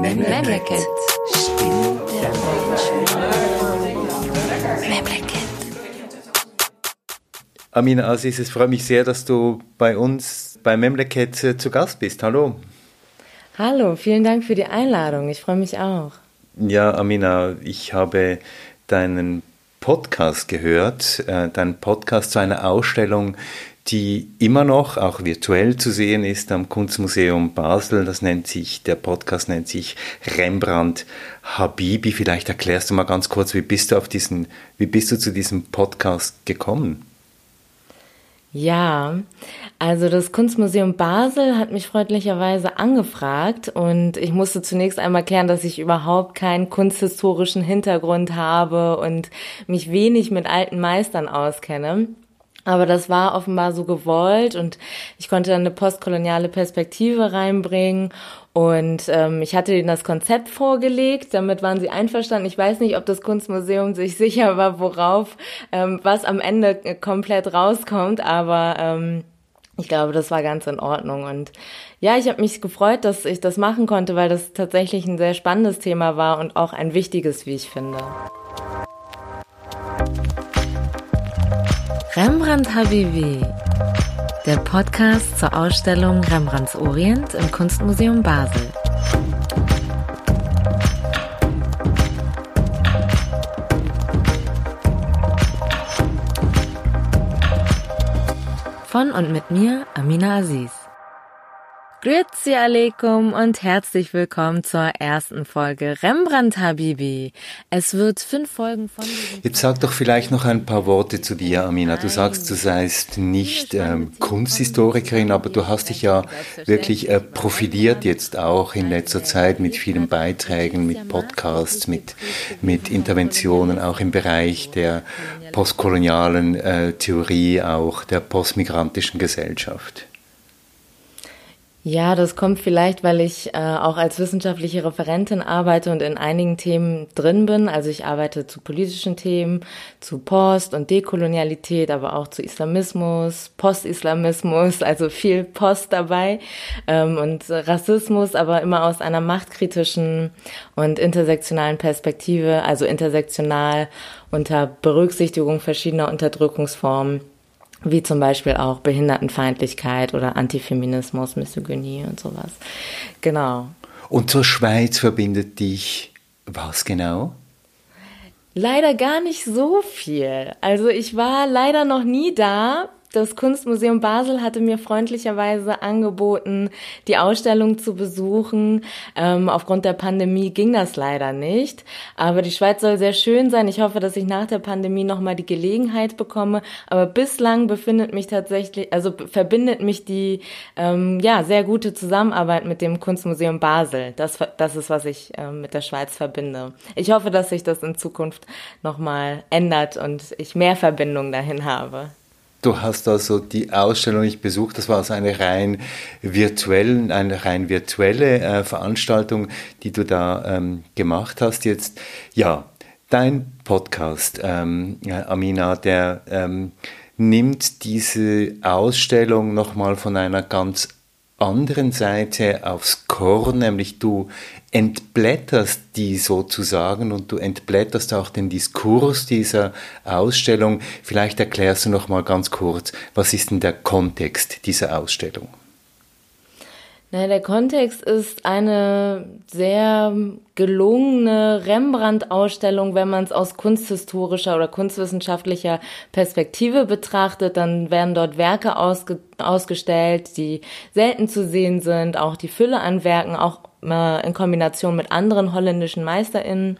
Memleket. Stimmt der Memleket. Amina Aziz, es freut mich sehr, dass du bei uns bei Memleket äh, zu Gast bist. Hallo. Hallo, vielen Dank für die Einladung. Ich freue mich auch. Ja, Amina, ich habe deinen Podcast gehört, äh, deinen Podcast zu einer Ausstellung, die immer noch auch virtuell zu sehen ist am Kunstmuseum Basel. Das nennt sich, der Podcast nennt sich Rembrandt Habibi. Vielleicht erklärst du mal ganz kurz, wie bist du auf diesen, wie bist du zu diesem Podcast gekommen? Ja, also das Kunstmuseum Basel hat mich freundlicherweise angefragt und ich musste zunächst einmal klären, dass ich überhaupt keinen kunsthistorischen Hintergrund habe und mich wenig mit alten Meistern auskenne. Aber das war offenbar so gewollt und ich konnte dann eine postkoloniale Perspektive reinbringen und ähm, ich hatte ihnen das Konzept vorgelegt, damit waren sie einverstanden. Ich weiß nicht, ob das Kunstmuseum sich sicher war, worauf, ähm, was am Ende komplett rauskommt, aber ähm, ich glaube, das war ganz in Ordnung. Und ja, ich habe mich gefreut, dass ich das machen konnte, weil das tatsächlich ein sehr spannendes Thema war und auch ein wichtiges, wie ich finde. Rembrandt Habibi, der Podcast zur Ausstellung Rembrandts Orient im Kunstmuseum Basel. Von und mit mir, Amina Aziz. Grüezi alaikum und herzlich willkommen zur ersten Folge Rembrandt Habibi. Es wird fünf Folgen von... Jetzt sag doch vielleicht noch ein paar Worte zu dir, Amina. Du sagst, du seist nicht ähm, Kunsthistorikerin, aber du hast dich ja wirklich äh, profiliert jetzt auch in letzter Zeit mit vielen Beiträgen, mit Podcasts, mit, mit Interventionen, auch im Bereich der postkolonialen äh, Theorie, auch der postmigrantischen Gesellschaft. Ja, das kommt vielleicht, weil ich äh, auch als wissenschaftliche Referentin arbeite und in einigen Themen drin bin. Also ich arbeite zu politischen Themen, zu Post- und Dekolonialität, aber auch zu Islamismus, Postislamismus, also viel Post dabei ähm, und Rassismus, aber immer aus einer machtkritischen und intersektionalen Perspektive, also intersektional unter Berücksichtigung verschiedener Unterdrückungsformen wie zum Beispiel auch Behindertenfeindlichkeit oder Antifeminismus, Misogynie und sowas. Genau. Und zur Schweiz verbindet dich was genau? Leider gar nicht so viel. Also ich war leider noch nie da, das Kunstmuseum Basel hatte mir freundlicherweise angeboten, die Ausstellung zu besuchen. Ähm, aufgrund der Pandemie ging das leider nicht. Aber die Schweiz soll sehr schön sein. Ich hoffe, dass ich nach der Pandemie nochmal die Gelegenheit bekomme. Aber bislang befindet mich tatsächlich, also verbindet mich die ähm, ja sehr gute Zusammenarbeit mit dem Kunstmuseum Basel. Das, das ist, was ich ähm, mit der Schweiz verbinde. Ich hoffe, dass sich das in Zukunft nochmal ändert und ich mehr Verbindung dahin habe. Du hast also die Ausstellung nicht besucht, das war also eine rein virtuelle, eine rein virtuelle äh, Veranstaltung, die du da ähm, gemacht hast jetzt. Ja, dein Podcast, ähm, Amina, der ähm, nimmt diese Ausstellung nochmal von einer ganz anderen Seite aufs Korn, nämlich du entblätterst die sozusagen und du entblätterst auch den Diskurs dieser Ausstellung. Vielleicht erklärst du noch mal ganz kurz, was ist denn der Kontext dieser Ausstellung? Na, der Kontext ist eine sehr gelungene Rembrandt-Ausstellung, wenn man es aus kunsthistorischer oder kunstwissenschaftlicher Perspektive betrachtet. Dann werden dort Werke ausge ausgestellt, die selten zu sehen sind, auch die Fülle an Werken, auch in Kombination mit anderen holländischen MeisterInnen.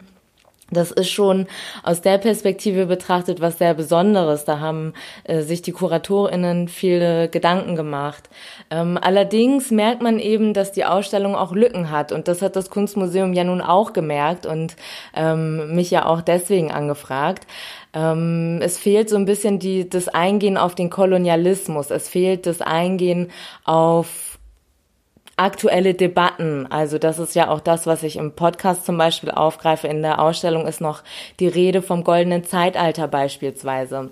Das ist schon aus der Perspektive betrachtet was sehr Besonderes. Da haben äh, sich die KuratorInnen viele Gedanken gemacht. Ähm, allerdings merkt man eben, dass die Ausstellung auch Lücken hat. Und das hat das Kunstmuseum ja nun auch gemerkt und ähm, mich ja auch deswegen angefragt. Ähm, es fehlt so ein bisschen die, das Eingehen auf den Kolonialismus. Es fehlt das Eingehen auf aktuelle Debatten. Also das ist ja auch das, was ich im Podcast zum Beispiel aufgreife. In der Ausstellung ist noch die Rede vom goldenen Zeitalter beispielsweise.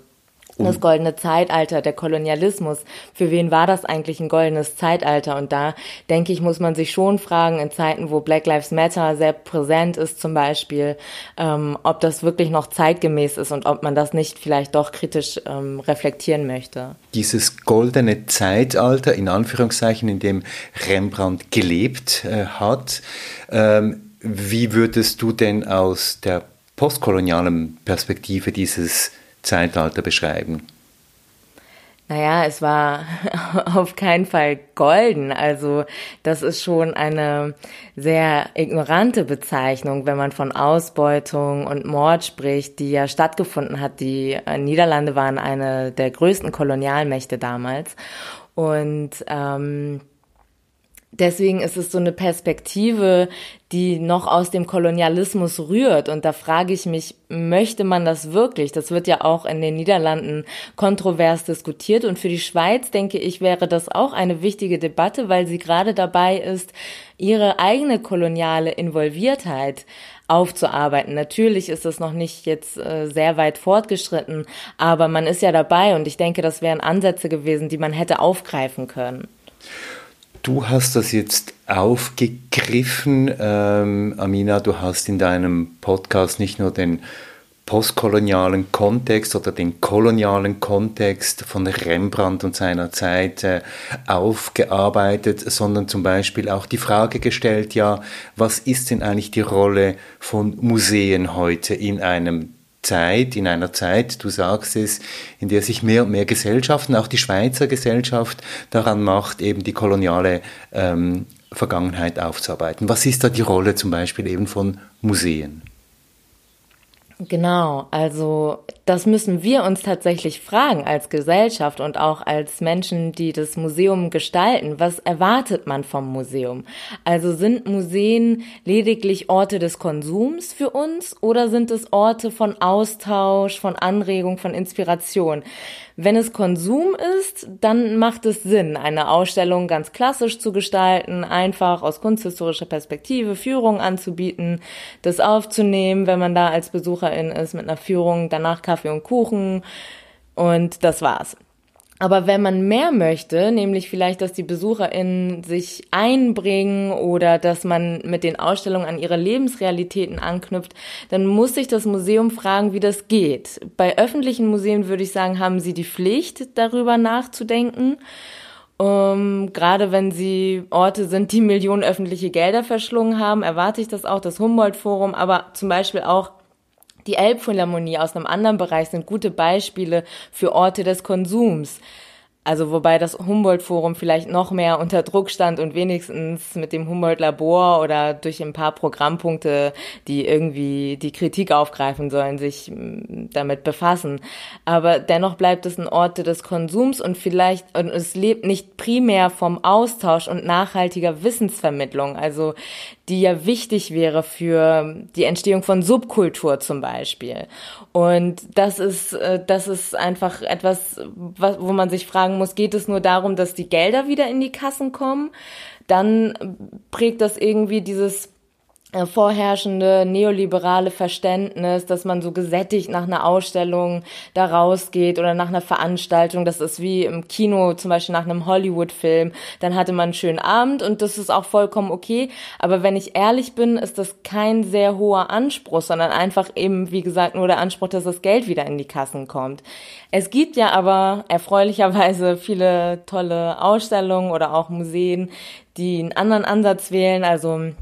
Das goldene Zeitalter, der Kolonialismus. Für wen war das eigentlich ein goldenes Zeitalter? Und da denke ich, muss man sich schon fragen, in Zeiten, wo Black Lives Matter sehr präsent ist zum Beispiel, ähm, ob das wirklich noch zeitgemäß ist und ob man das nicht vielleicht doch kritisch ähm, reflektieren möchte. Dieses goldene Zeitalter, in Anführungszeichen, in dem Rembrandt gelebt äh, hat, ähm, wie würdest du denn aus der postkolonialen Perspektive dieses Zeitalter beschreiben? Naja, es war auf keinen Fall golden. Also das ist schon eine sehr ignorante Bezeichnung, wenn man von Ausbeutung und Mord spricht, die ja stattgefunden hat. Die Niederlande waren eine der größten Kolonialmächte damals. Und ähm, deswegen ist es so eine Perspektive, die noch aus dem Kolonialismus rührt. Und da frage ich mich, möchte man das wirklich? Das wird ja auch in den Niederlanden kontrovers diskutiert. Und für die Schweiz, denke ich, wäre das auch eine wichtige Debatte, weil sie gerade dabei ist, ihre eigene koloniale Involviertheit aufzuarbeiten. Natürlich ist es noch nicht jetzt äh, sehr weit fortgeschritten, aber man ist ja dabei und ich denke, das wären Ansätze gewesen, die man hätte aufgreifen können. Du hast das jetzt aufgegriffen, ähm, Amina. Du hast in deinem Podcast nicht nur den postkolonialen Kontext oder den kolonialen Kontext von Rembrandt und seiner Zeit äh, aufgearbeitet, sondern zum Beispiel auch die Frage gestellt, ja, was ist denn eigentlich die Rolle von Museen heute in einem Zeit, in einer Zeit, du sagst es, in der sich mehr und mehr Gesellschaften, auch die Schweizer Gesellschaft, daran macht, eben die koloniale ähm, Vergangenheit aufzuarbeiten. Was ist da die Rolle zum Beispiel eben von Museen? Genau, also das müssen wir uns tatsächlich fragen als Gesellschaft und auch als Menschen, die das Museum gestalten. Was erwartet man vom Museum? Also sind Museen lediglich Orte des Konsums für uns oder sind es Orte von Austausch, von Anregung, von Inspiration? Wenn es Konsum ist, dann macht es Sinn, eine Ausstellung ganz klassisch zu gestalten, einfach aus kunsthistorischer Perspektive Führungen anzubieten, das aufzunehmen, wenn man da als Besucherin ist mit einer Führung, danach Kaffee und Kuchen und das war's. Aber wenn man mehr möchte, nämlich vielleicht, dass die BesucherInnen sich einbringen oder dass man mit den Ausstellungen an ihre Lebensrealitäten anknüpft, dann muss sich das Museum fragen, wie das geht. Bei öffentlichen Museen würde ich sagen, haben sie die Pflicht, darüber nachzudenken. Um, gerade wenn sie Orte sind, die Millionen öffentliche Gelder verschlungen haben, erwarte ich das auch, das Humboldt-Forum, aber zum Beispiel auch die Elbphilharmonie aus einem anderen Bereich sind gute Beispiele für Orte des Konsums. Also wobei das Humboldt-Forum vielleicht noch mehr unter Druck stand und wenigstens mit dem Humboldt-Labor oder durch ein paar Programmpunkte, die irgendwie die Kritik aufgreifen sollen, sich mm, damit befassen. Aber dennoch bleibt es ein Ort des Konsums und vielleicht, und es lebt nicht primär vom Austausch und nachhaltiger Wissensvermittlung, also die ja wichtig wäre für die Entstehung von Subkultur zum Beispiel. Und das ist, äh, das ist einfach etwas, wo man sich fragen muss, geht es nur darum, dass die Gelder wieder in die Kassen kommen? Dann prägt das irgendwie dieses äh, vorherrschende neoliberale Verständnis, dass man so gesättigt nach einer Ausstellung da rausgeht oder nach einer Veranstaltung. Das ist wie im Kino, zum Beispiel nach einem Hollywood-Film. Dann hatte man einen schönen Abend und das ist auch vollkommen okay. Aber wenn ich ehrlich bin, ist das kein sehr hoher Anspruch, sondern einfach eben, wie gesagt, nur der Anspruch, dass das Geld wieder in die Kassen kommt. Es gibt ja aber erfreulicherweise viele tolle Ausstellungen oder auch Museen, die einen anderen Ansatz wählen. Also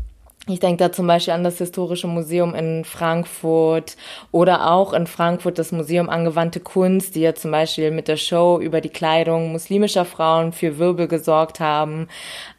ich denke da zum Beispiel an das Historische Museum in Frankfurt oder auch in Frankfurt das Museum Angewandte Kunst, die ja zum Beispiel mit der Show über die Kleidung muslimischer Frauen für Wirbel gesorgt haben.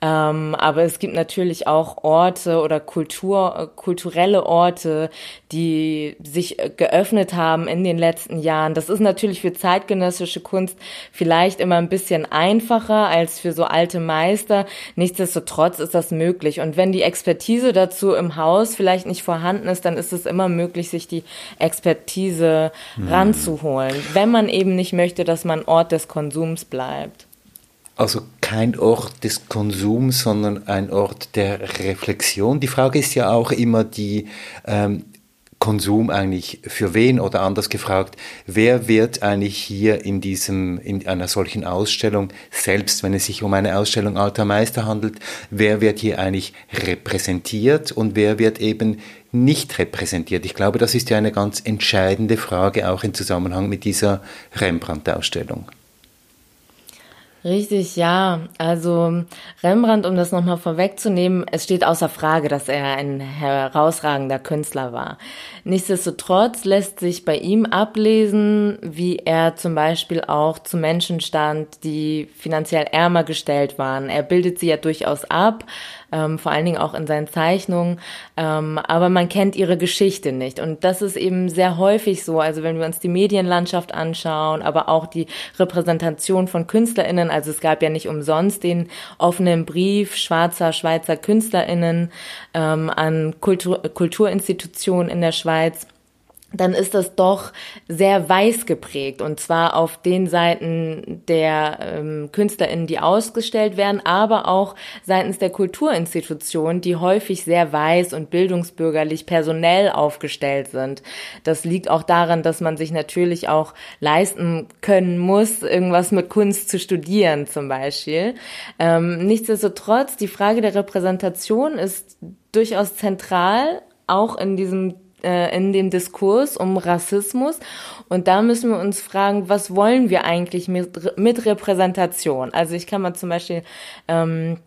Ähm, aber es gibt natürlich auch Orte oder Kultur, kulturelle Orte, die sich geöffnet haben in den letzten Jahren. Das ist natürlich für zeitgenössische Kunst vielleicht immer ein bisschen einfacher als für so alte Meister. Nichtsdestotrotz ist das möglich. Und wenn die Expertise dazu im Haus vielleicht nicht vorhanden ist, dann ist es immer möglich, sich die Expertise hm. ranzuholen, wenn man eben nicht möchte, dass man Ort des Konsums bleibt. Also kein Ort des Konsums, sondern ein Ort der Reflexion. Die Frage ist ja auch immer die, ähm, Konsum eigentlich für wen oder anders gefragt, wer wird eigentlich hier in diesem, in einer solchen Ausstellung, selbst wenn es sich um eine Ausstellung alter Meister handelt, wer wird hier eigentlich repräsentiert und wer wird eben nicht repräsentiert? Ich glaube, das ist ja eine ganz entscheidende Frage auch im Zusammenhang mit dieser Rembrandt-Ausstellung. Richtig, ja. Also Rembrandt, um das nochmal vorwegzunehmen, es steht außer Frage, dass er ein herausragender Künstler war. Nichtsdestotrotz lässt sich bei ihm ablesen, wie er zum Beispiel auch zu Menschen stand, die finanziell ärmer gestellt waren. Er bildet sie ja durchaus ab, ähm, vor allen Dingen auch in seinen Zeichnungen, ähm, aber man kennt ihre Geschichte nicht. Und das ist eben sehr häufig so. Also wenn wir uns die Medienlandschaft anschauen, aber auch die Repräsentation von KünstlerInnen, also es gab ja nicht umsonst den offenen Brief schwarzer Schweizer KünstlerInnen ähm, an Kultur Kulturinstitutionen in der Schweiz dann ist das doch sehr weiß geprägt und zwar auf den Seiten der ähm, KünstlerInnen, die ausgestellt werden, aber auch seitens der Kulturinstitutionen, die häufig sehr weiß und bildungsbürgerlich personell aufgestellt sind. Das liegt auch daran, dass man sich natürlich auch leisten können muss, irgendwas mit Kunst zu studieren zum Beispiel. Ähm, nichtsdestotrotz, die Frage der Repräsentation ist durchaus zentral, auch in diesem äh, in dem Diskurs um Rassismus. Und da müssen wir uns fragen, was wollen wir eigentlich mit, mit Repräsentation? Also ich kann mal zum Beispiel ähm,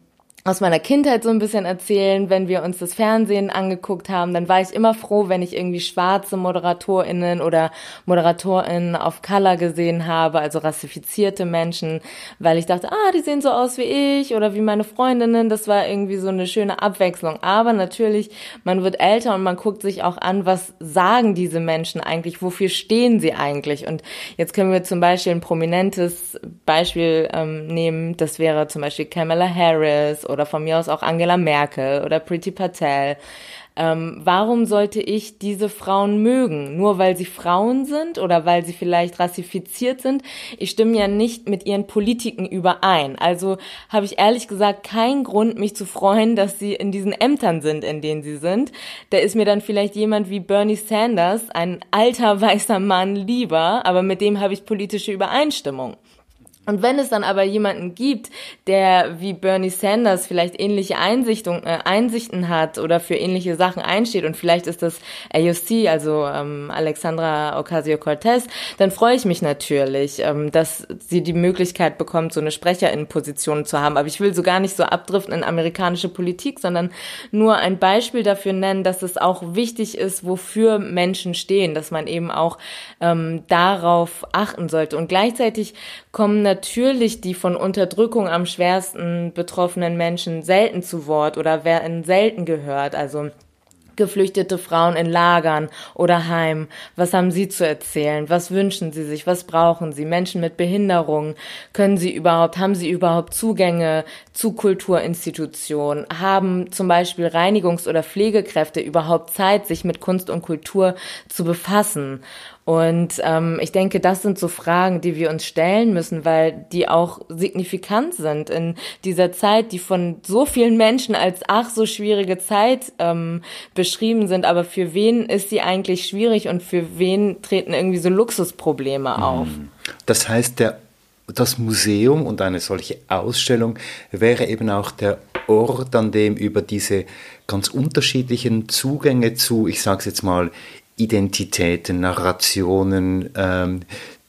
aus meiner Kindheit so ein bisschen erzählen. Wenn wir uns das Fernsehen angeguckt haben, dann war ich immer froh, wenn ich irgendwie schwarze ModeratorInnen oder ModeratorInnen auf Color gesehen habe, also rassifizierte Menschen, weil ich dachte, ah, die sehen so aus wie ich oder wie meine Freundinnen. Das war irgendwie so eine schöne Abwechslung. Aber natürlich, man wird älter und man guckt sich auch an, was sagen diese Menschen eigentlich, wofür stehen sie eigentlich? Und jetzt können wir zum Beispiel ein prominentes Beispiel ähm, nehmen. Das wäre zum Beispiel Kamala Harris oder von mir aus auch Angela Merkel oder Priti Patel. Ähm, warum sollte ich diese Frauen mögen? Nur weil sie Frauen sind oder weil sie vielleicht rassifiziert sind? Ich stimme ja nicht mit ihren Politiken überein. Also habe ich ehrlich gesagt keinen Grund, mich zu freuen, dass sie in diesen Ämtern sind, in denen sie sind. Da ist mir dann vielleicht jemand wie Bernie Sanders, ein alter weißer Mann, lieber, aber mit dem habe ich politische Übereinstimmung. Und wenn es dann aber jemanden gibt, der wie Bernie Sanders vielleicht ähnliche äh, Einsichten hat oder für ähnliche Sachen einsteht und vielleicht ist das AOC, also ähm, Alexandra Ocasio-Cortez, dann freue ich mich natürlich, ähm, dass sie die Möglichkeit bekommt, so eine Sprecherinnenposition zu haben. Aber ich will so gar nicht so abdriften in amerikanische Politik, sondern nur ein Beispiel dafür nennen, dass es auch wichtig ist, wofür Menschen stehen, dass man eben auch ähm, darauf achten sollte. Und gleichzeitig kommen natürlich die von Unterdrückung am schwersten betroffenen Menschen selten zu Wort oder werden selten gehört. Also geflüchtete Frauen in Lagern oder Heim. Was haben Sie zu erzählen? Was wünschen Sie sich? Was brauchen Sie? Menschen mit Behinderungen? Können Sie überhaupt, haben Sie überhaupt Zugänge zu Kulturinstitutionen? Haben zum Beispiel Reinigungs- oder Pflegekräfte überhaupt Zeit, sich mit Kunst und Kultur zu befassen? Und ähm, ich denke, das sind so Fragen, die wir uns stellen müssen, weil die auch signifikant sind in dieser Zeit, die von so vielen Menschen als ach so schwierige Zeit ähm, beschrieben sind. Aber für wen ist sie eigentlich schwierig und für wen treten irgendwie so Luxusprobleme auf? Das heißt, der das Museum und eine solche Ausstellung wäre eben auch der Ort, an dem über diese ganz unterschiedlichen Zugänge zu, ich sage es jetzt mal, Identitäten, Narrationen, ähm,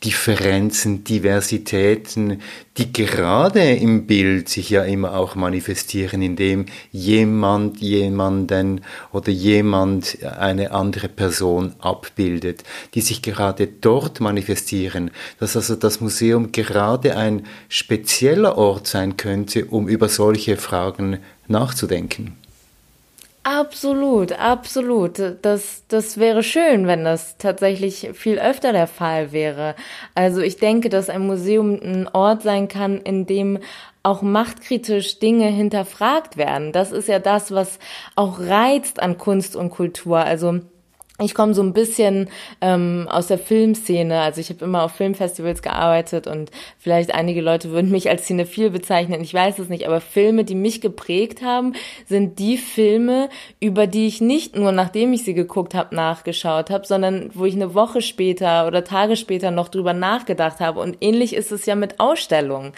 Differenzen, Diversitäten, die gerade im Bild sich ja immer auch manifestieren, indem jemand jemanden oder jemand eine andere Person abbildet, die sich gerade dort manifestieren, dass also das Museum gerade ein spezieller Ort sein könnte, um über solche Fragen nachzudenken. Absolut, absolut. Das, das wäre schön, wenn das tatsächlich viel öfter der Fall wäre. Also ich denke, dass ein Museum ein Ort sein kann, in dem auch machtkritisch Dinge hinterfragt werden. Das ist ja das, was auch reizt an Kunst und Kultur. Also ich komme so ein bisschen ähm, aus der Filmszene. Also ich habe immer auf Filmfestivals gearbeitet und vielleicht einige Leute würden mich als Cinephil bezeichnen. Ich weiß es nicht, aber Filme, die mich geprägt haben, sind die Filme, über die ich nicht nur nachdem ich sie geguckt habe nachgeschaut habe, sondern wo ich eine Woche später oder Tage später noch drüber nachgedacht habe. Und ähnlich ist es ja mit Ausstellungen.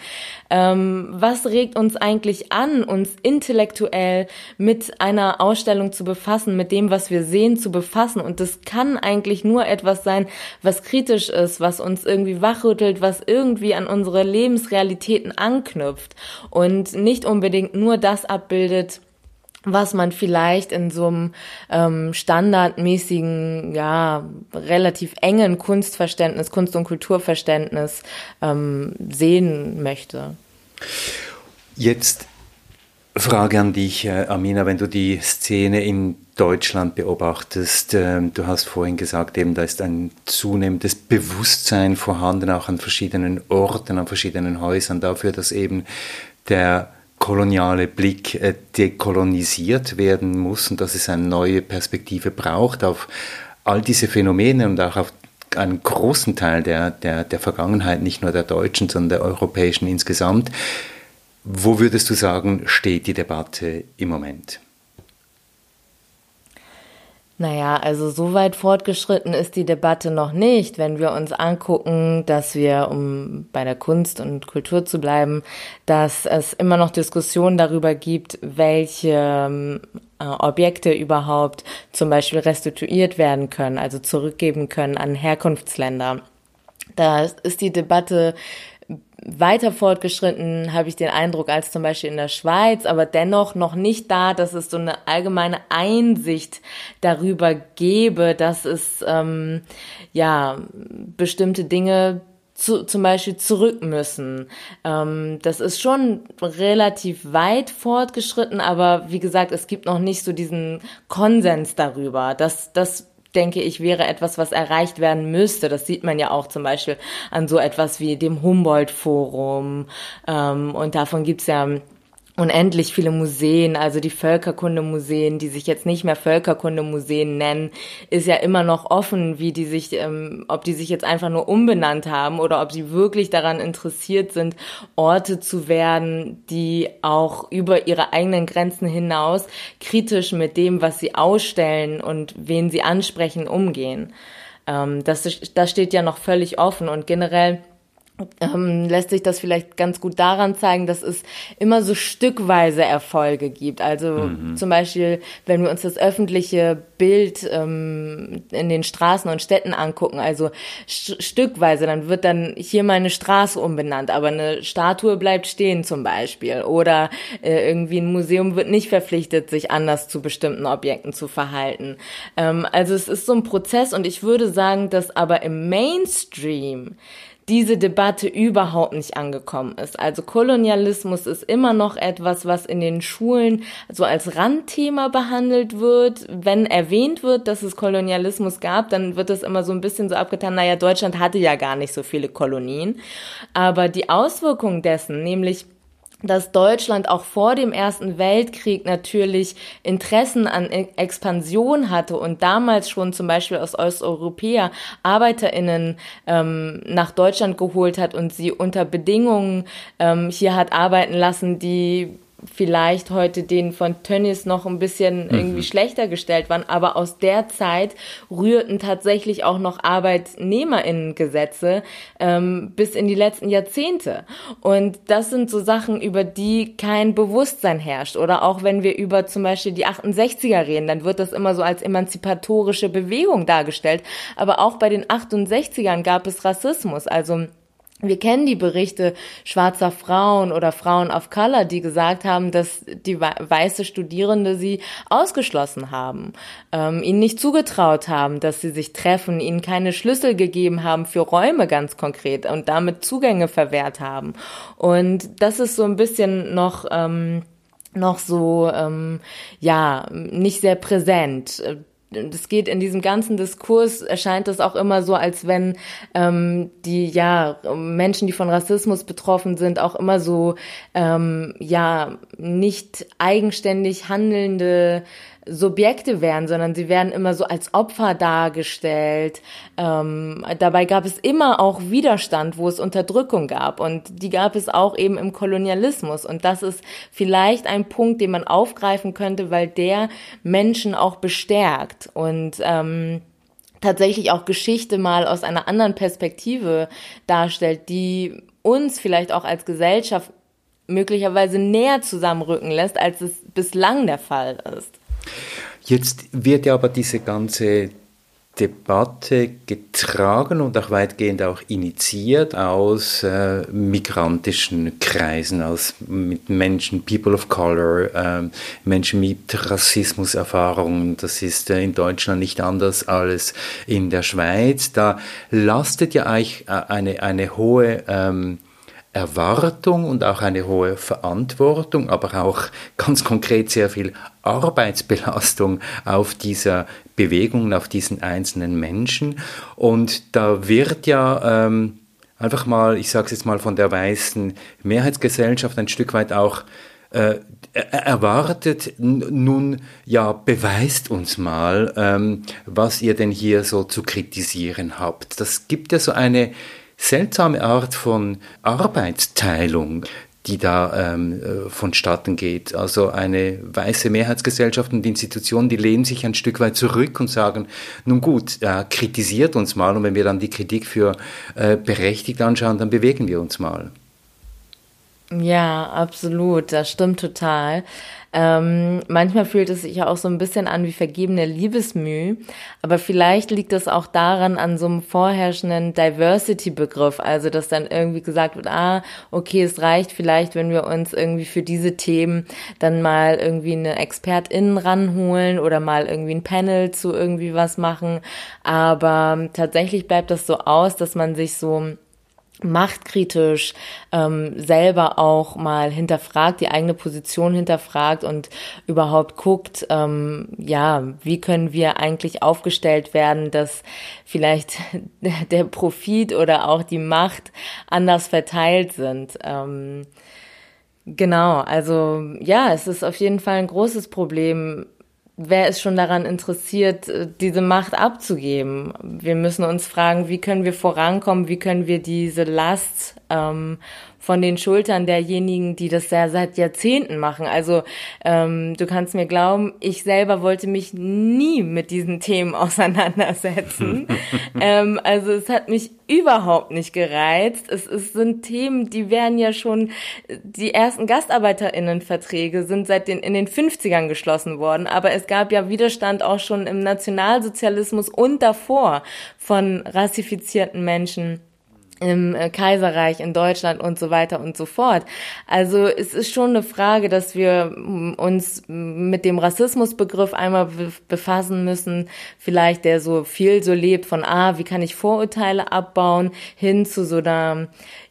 Ähm, was regt uns eigentlich an, uns intellektuell mit einer Ausstellung zu befassen, mit dem, was wir sehen, zu befassen? Und das kann eigentlich nur etwas sein, was kritisch ist, was uns irgendwie wachrüttelt, was irgendwie an unsere Lebensrealitäten anknüpft und nicht unbedingt nur das abbildet, was man vielleicht in so einem ähm, standardmäßigen, ja, relativ engen Kunstverständnis, Kunst- und Kulturverständnis ähm, sehen möchte. Jetzt Frage an dich, äh, Amina, wenn du die Szene in Deutschland beobachtest. Ähm, du hast vorhin gesagt, eben da ist ein zunehmendes Bewusstsein vorhanden, auch an verschiedenen Orten, an verschiedenen Häusern dafür, dass eben der koloniale Blick äh, dekolonisiert werden muss und dass es eine neue Perspektive braucht auf all diese Phänomene und auch auf einen großen Teil der, der, der Vergangenheit, nicht nur der deutschen, sondern der europäischen insgesamt. Wo würdest du sagen, steht die Debatte im Moment? Naja, also so weit fortgeschritten ist die Debatte noch nicht, wenn wir uns angucken, dass wir, um bei der Kunst und Kultur zu bleiben, dass es immer noch Diskussionen darüber gibt, welche äh, Objekte überhaupt zum Beispiel restituiert werden können, also zurückgeben können an Herkunftsländer. Da ist die Debatte weiter fortgeschritten, habe ich den Eindruck, als zum Beispiel in der Schweiz, aber dennoch noch nicht da, dass es so eine allgemeine Einsicht darüber gäbe, dass es ähm, ja bestimmte Dinge zu, zum Beispiel zurück müssen. Ähm, das ist schon relativ weit fortgeschritten, aber wie gesagt, es gibt noch nicht so diesen Konsens darüber. Das, das denke ich, wäre etwas, was erreicht werden müsste. Das sieht man ja auch zum Beispiel an so etwas wie dem Humboldt-Forum. Ähm, und davon gibt's ja unendlich viele Museen, also die Völkerkundemuseen, die sich jetzt nicht mehr Völkerkundemuseen nennen, ist ja immer noch offen, wie die sich, ähm, ob die sich jetzt einfach nur umbenannt haben oder ob sie wirklich daran interessiert sind, Orte zu werden, die auch über ihre eigenen Grenzen hinaus kritisch mit dem, was sie ausstellen und wen sie ansprechen, umgehen. Ähm, das, das steht ja noch völlig offen und generell ähm, lässt sich das vielleicht ganz gut daran zeigen, dass es immer so stückweise Erfolge gibt. Also mhm. zum Beispiel, wenn wir uns das öffentliche Bild ähm, in den Straßen und Städten angucken, also stückweise, dann wird dann hier mal eine Straße umbenannt, aber eine Statue bleibt stehen zum Beispiel. Oder äh, irgendwie ein Museum wird nicht verpflichtet, sich anders zu bestimmten Objekten zu verhalten. Ähm, also es ist so ein Prozess und ich würde sagen, dass aber im Mainstream diese Debatte überhaupt nicht angekommen ist. Also Kolonialismus ist immer noch etwas, was in den Schulen so als Randthema behandelt wird. Wenn erwähnt wird, dass es Kolonialismus gab, dann wird das immer so ein bisschen so abgetan, naja, Deutschland hatte ja gar nicht so viele Kolonien. Aber die Auswirkungen dessen, nämlich dass Deutschland auch vor dem Ersten Weltkrieg natürlich Interessen an e- Expansion hatte und damals schon zum Beispiel aus Osteuropäer ArbeiterInnen ähm, nach Deutschland geholt hat und sie unter Bedingungen ähm, hier hat arbeiten lassen, die vielleicht heute den von Tönnies noch ein bisschen mhm. irgendwie schlechter gestellt waren, aber aus der Zeit rührten tatsächlich auch noch Arbeitnehmerinnengesetze ähm, bis in die letzten Jahrzehnte. Und das sind so Sachen, über die kein Bewusstsein herrscht. Oder auch wenn wir über zum Beispiel die 68er reden, dann wird das immer so als emanzipatorische Bewegung dargestellt. Aber auch bei den 68ern gab es Rassismus. Also wir kennen die Berichte schwarzer Frauen oder Frauen of Color, die gesagt haben, dass die weiße Studierende sie ausgeschlossen haben, ähm, ihnen nicht zugetraut haben, dass sie sich treffen, ihnen keine Schlüssel gegeben haben für Räume ganz konkret und damit Zugänge verwehrt haben. Und das ist so ein bisschen noch ähm, noch so ähm, ja nicht sehr präsent das geht in diesem ganzen Diskurs, erscheint es auch immer so, als wenn ähm, die ja Menschen, die von Rassismus betroffen sind, auch immer so ähm, ja nicht eigenständig handelnde Subjekte wären, sondern sie werden immer so als Opfer dargestellt. Ähm, dabei gab es immer auch Widerstand, wo es Unterdrückung gab und die gab es auch eben im Kolonialismus und das ist vielleicht ein Punkt, den man aufgreifen könnte, weil der Menschen auch bestärkt und ähm, tatsächlich auch Geschichte mal aus einer anderen Perspektive darstellt, die uns vielleicht auch als Gesellschaft möglicherweise näher zusammenrücken lässt, als es bislang der Fall ist. Jetzt wird ja aber diese ganze Debatte getragen und auch weitgehend auch initiiert aus äh, migrantischen Kreisen, aus mit Menschen, People of Color, äh, Menschen mit Rassismuserfahrungen. Das ist äh, in Deutschland nicht anders als in der Schweiz. Da lastet ja eigentlich äh, eine, eine hohe ähm, Erwartung und auch eine hohe Verantwortung, aber auch ganz konkret sehr viel Arbeitsbelastung auf dieser Bewegung, auf diesen einzelnen Menschen. Und da wird ja ähm, einfach mal, ich sage es jetzt mal von der weißen Mehrheitsgesellschaft ein Stück weit auch äh, erwartet, nun ja, beweist uns mal, ähm, was ihr denn hier so zu kritisieren habt. Das gibt ja so eine seltsame Art von Arbeitsteilung, die da ähm, äh, vonstatten geht. Also eine weiße Mehrheitsgesellschaft und Institutionen, die lehnen sich ein Stück weit zurück und sagen, nun gut, äh, kritisiert uns mal und wenn wir dann die Kritik für äh, berechtigt anschauen, dann bewegen wir uns mal. Ja, absolut, das stimmt total. Ähm, manchmal fühlt es sich ja auch so ein bisschen an wie vergebene Liebesmüh, aber vielleicht liegt es auch daran an so einem vorherrschenden Diversity-Begriff, also dass dann irgendwie gesagt wird, ah, okay, es reicht vielleicht, wenn wir uns irgendwie für diese Themen dann mal irgendwie eine ExpertInnen ranholen oder mal irgendwie ein Panel zu irgendwie was machen, aber tatsächlich bleibt das so aus, dass man sich so machtkritisch ähm, selber auch mal hinterfragt, die eigene Position hinterfragt und überhaupt guckt, ähm, ja, wie können wir eigentlich aufgestellt werden, dass vielleicht der Profit oder auch die Macht anders verteilt sind. Ähm, genau, also ja, es ist auf jeden Fall ein großes Problem, wer ist schon daran interessiert, äh, diese Macht abzugeben? Wir müssen uns fragen, wie können wir vorankommen, wie können wir diese Last ähm, von den Schultern derjenigen, die das ja seit Jahrzehnten machen. Also ähm, du kannst mir glauben, ich selber wollte mich nie mit diesen Themen auseinandersetzen. ähm, also es hat mich überhaupt nicht gereizt. Es, es sind Themen, die werden ja schon, die ersten GastarbeiterInnenverträge sind seit den, in den 50ern geschlossen worden, aber es gab ja Widerstand auch schon im Nationalsozialismus und davor von rassifizierten Menschen im äh, Kaiserreich, in Deutschland und so weiter und so fort. Also es ist schon eine Frage, dass wir mm, uns mit dem Rassismusbegriff einmal befassen müssen, vielleicht der so viel so lebt von, ah, wie kann ich Vorurteile abbauen, hin zu so einer,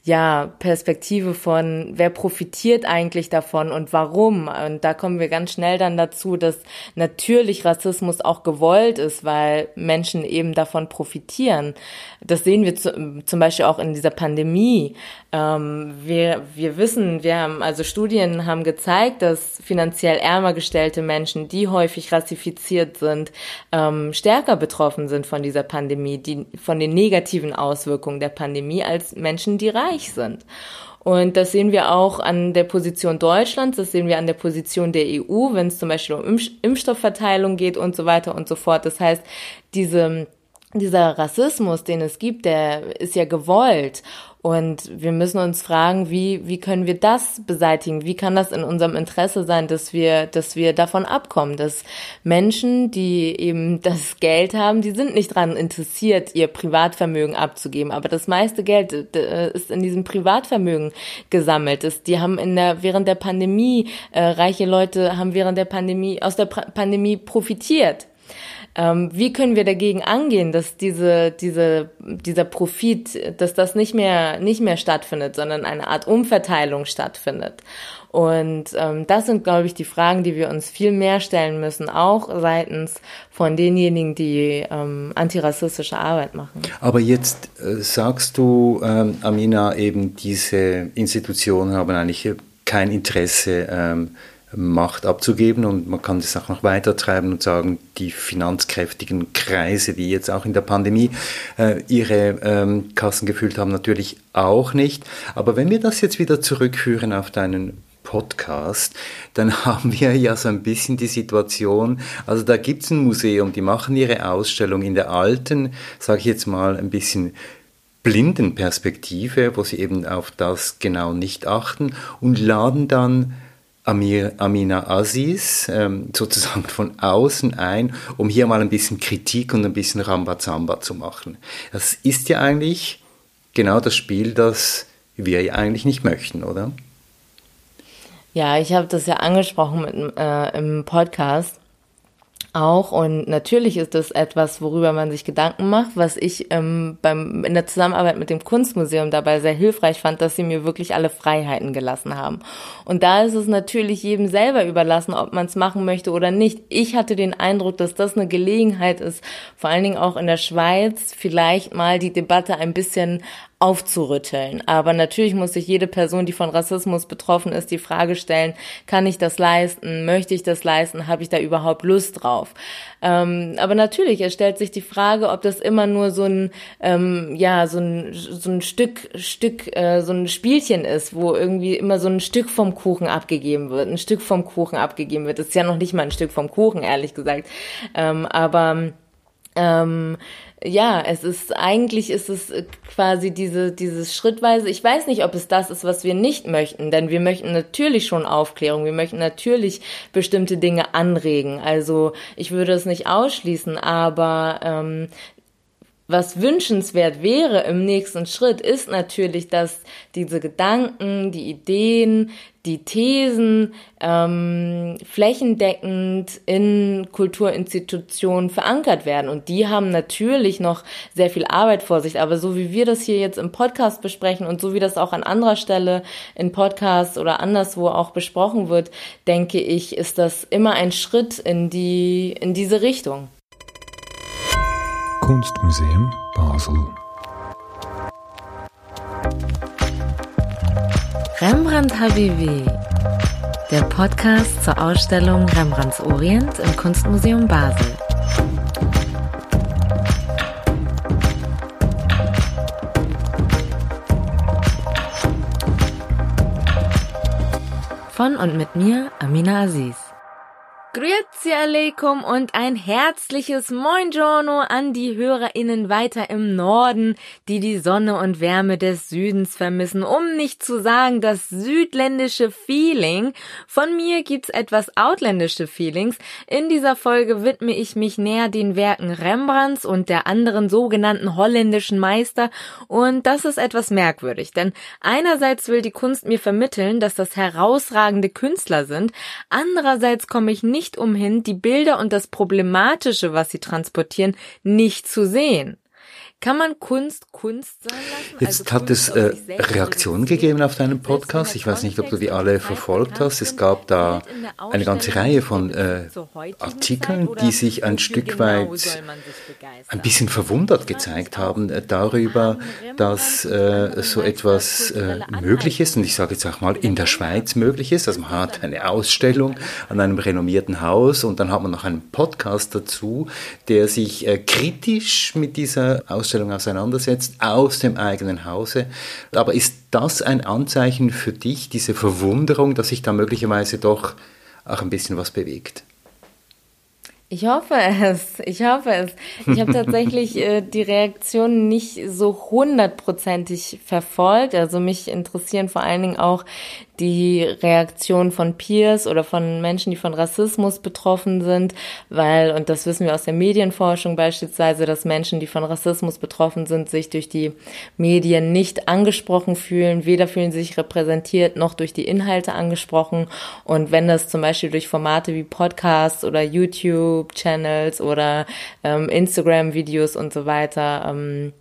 ja, Perspektive von, wer profitiert eigentlich davon und warum. Und da kommen wir ganz schnell dann dazu, dass natürlich Rassismus auch gewollt ist, weil Menschen eben davon profitieren. Das sehen wir zu, zum Beispiel auch in dieser Pandemie. Ähm, wir, wir wissen, wir haben, also Studien haben gezeigt, dass finanziell ärmer gestellte Menschen, die häufig rassifiziert sind, ähm, stärker betroffen sind von dieser Pandemie, die, von den negativen Auswirkungen der Pandemie als Menschen, die reich reich sind. Und das sehen wir auch an der Position Deutschlands, das sehen wir an der Position der EU, wenn es zum Beispiel um Impfstoffverteilung geht und so weiter und so fort. Das heißt, diese dieser Rassismus, den es gibt, der ist ja gewollt. Und wir müssen uns fragen, wie, wie können wir das beseitigen? Wie kann das in unserem Interesse sein, dass wir, dass wir davon abkommen, dass Menschen, die eben das Geld haben, die sind nicht daran interessiert, ihr Privatvermögen abzugeben. Aber das meiste Geld äh, ist in diesem Privatvermögen gesammelt. Die haben in der, während der Pandemie, äh, reiche Leute haben während der Pandemie, aus der Pandemie profitiert. Ähm, wie können wir dagegen angehen, dass diese, diese, dieser Profit, dass das nicht mehr, nicht mehr stattfindet, sondern eine Art Umverteilung stattfindet? Und ähm, das sind, glaube ich, die Fragen, die wir uns viel mehr stellen müssen, auch seitens von denjenigen, die ähm, antirassistische Arbeit machen. Aber jetzt äh, sagst du, ähm, Amina, eben diese Institutionen haben eigentlich kein Interesse, ähm, Macht abzugeben und man kann das auch noch weiter treiben und sagen, die finanzkräftigen Kreise, die jetzt auch in der Pandemie äh, ihre ähm, Kassen gefüllt haben, natürlich auch nicht. Aber wenn wir das jetzt wieder zurückführen auf deinen Podcast, dann haben wir ja so ein bisschen die Situation, also da gibt es ein Museum, die machen ihre Ausstellung in der alten, sage ich jetzt mal, ein bisschen blinden Perspektive, wo sie eben auf das genau nicht achten und laden dann Amir, Amina Aziz ähm, sozusagen von außen ein, um hier mal ein bisschen Kritik und ein bisschen Rambazamba zu machen. Das ist ja eigentlich genau das Spiel, das wir ja eigentlich nicht möchten, oder? Ja, ich habe das ja angesprochen mit, äh, im Podcast auch und natürlich ist das etwas, worüber man sich Gedanken macht, was ich ähm, beim in der Zusammenarbeit mit dem Kunstmuseum dabei sehr hilfreich fand, dass sie mir wirklich alle Freiheiten gelassen haben. Und da ist es natürlich jedem selber überlassen, ob man es machen möchte oder nicht. Ich hatte den Eindruck, dass das eine Gelegenheit ist, vor allen Dingen auch in der Schweiz vielleicht mal die Debatte ein bisschen aufzurütteln. Aber natürlich muss sich jede Person, die von Rassismus betroffen ist, die Frage stellen, kann ich das leisten? Möchte ich das leisten? Habe ich da überhaupt Lust drauf? Ähm, aber natürlich, es stellt sich die Frage, ob das immer nur so ein, ähm, ja, so ein, so ein Stück, Stück, äh, so ein Spielchen ist, wo irgendwie immer so ein Stück vom Kuchen abgegeben wird, ein Stück vom Kuchen abgegeben wird. Das ist ja noch nicht mal ein Stück vom Kuchen, ehrlich gesagt. Ähm, aber ähm, ja, es ist eigentlich ist es quasi diese dieses schrittweise. Ich weiß nicht, ob es das ist, was wir nicht möchten, denn wir möchten natürlich schon Aufklärung, wir möchten natürlich bestimmte Dinge anregen. Also ich würde es nicht ausschließen, aber ähm, was wünschenswert wäre im nächsten Schritt, ist natürlich, dass diese Gedanken, die Ideen, die Thesen ähm, flächendeckend in Kulturinstitutionen verankert werden. Und die haben natürlich noch sehr viel Arbeit vor sich. Aber so wie wir das hier jetzt im Podcast besprechen und so wie das auch an anderer Stelle in Podcasts oder anderswo auch besprochen wird, denke ich, ist das immer ein Schritt in die, in diese Richtung. Kunstmuseum Basel. Rembrandt HBW, der Podcast zur Ausstellung Rembrandts Orient im Kunstmuseum Basel. Von und mit mir, Amina Aziz. Grüezi alaikum und ein herzliches Moin Giorno an die HörerInnen weiter im Norden, die die Sonne und Wärme des Südens vermissen, um nicht zu sagen das südländische Feeling. Von mir gibt's etwas outländische Feelings. In dieser Folge widme ich mich näher den Werken Rembrandts und der anderen sogenannten holländischen Meister und das ist etwas merkwürdig, denn einerseits will die Kunst mir vermitteln, dass das herausragende Künstler sind, andererseits komme ich nicht nicht umhin, die Bilder und das Problematische, was sie transportieren, nicht zu sehen. Kann man Kunst Kunst sein lassen? Jetzt also hat es äh, Reaktionen gegeben auf deinen Podcast. Ich weiß nicht, ob du die alle verfolgt hast. Es gab da eine ganze Reihe von äh, Artikeln, die sich ein Stück genau weit ein bisschen verwundert gezeigt haben äh, darüber, dass äh, so etwas äh, möglich ist. Und ich sage jetzt auch mal, in der Schweiz möglich ist. Also man hat eine Ausstellung an einem renommierten Haus und dann hat man noch einen Podcast dazu, der sich äh, kritisch mit dieser Ausstellung Ausstellung auseinandersetzt, aus dem eigenen Hause. Aber ist das ein Anzeichen für dich, diese Verwunderung, dass sich da möglicherweise doch auch ein bisschen was bewegt? Ich hoffe es. Ich hoffe es. Ich habe tatsächlich äh, die Reaktion nicht so hundertprozentig verfolgt. Also mich interessieren vor allen Dingen auch die Reaktion von Peers oder von Menschen, die von Rassismus betroffen sind, weil, und das wissen wir aus der Medienforschung beispielsweise, dass Menschen, die von Rassismus betroffen sind, sich durch die Medien nicht angesprochen fühlen, weder fühlen sich repräsentiert noch durch die Inhalte angesprochen. Und wenn das zum Beispiel durch Formate wie Podcasts oder YouTube-Channels oder ähm, Instagram-Videos und so weiter ähm, äh,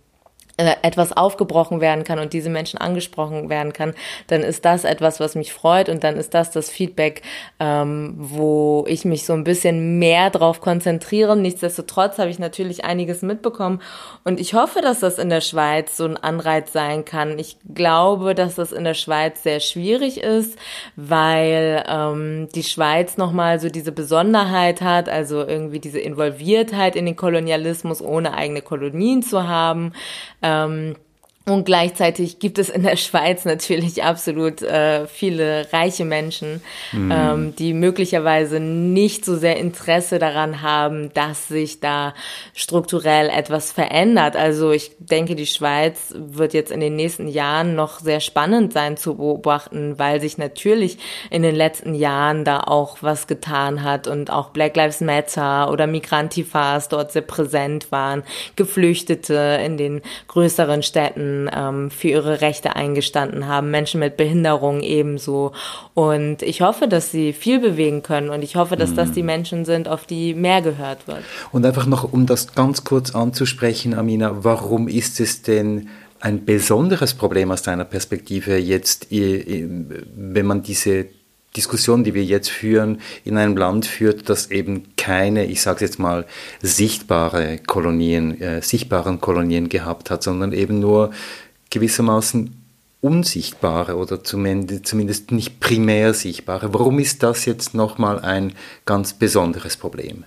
etwas aufgebrochen werden kann und diese Menschen angesprochen werden kann, dann ist das etwas, was mich freut und dann ist das das Feedback, ähm, wo ich mich so ein bisschen mehr drauf konzentriere. Nichtsdestotrotz habe ich natürlich einiges mitbekommen und ich hoffe, dass das in der Schweiz so ein Anreiz sein kann. Ich glaube, dass das in der Schweiz sehr schwierig ist, weil ähm, die Schweiz nochmal so diese Besonderheit hat, also irgendwie diese Involviertheit in den Kolonialismus, ohne eigene Kolonien zu haben. Um, und gleichzeitig gibt es in der Schweiz natürlich absolut äh, viele reiche Menschen, mhm. ähm, die möglicherweise nicht so sehr Interesse daran haben, dass sich da strukturell etwas verändert. Also ich denke, die Schweiz wird jetzt in den nächsten Jahren noch sehr spannend sein zu beobachten, weil sich natürlich in den letzten Jahren da auch was getan hat und auch Black Lives Matter oder Migrantifas dort sehr präsent waren, Geflüchtete in den größeren Städten ähm, für ihre Rechte eingestanden haben, Menschen mit Behinderung ebenso. Und ich hoffe, dass sie viel bewegen können und ich hoffe, dass mhm. das die Menschen sind, auf die mehr gehört wird. Und einfach noch, um das ganz kurz anzusprechen, Amina, warum ist es denn ein besonderes Problem aus deiner Perspektive jetzt, wenn man diese Diskussion, die wir jetzt führen, in einem Land führt, das eben keine, ich sage jetzt mal, sichtbare Kolonien, äh, sichtbaren Kolonien gehabt hat, sondern eben nur gewissermaßen unsichtbare oder zumindest, nicht primär sichtbare. Warum ist das jetzt nochmal ein ganz besonderes Problem?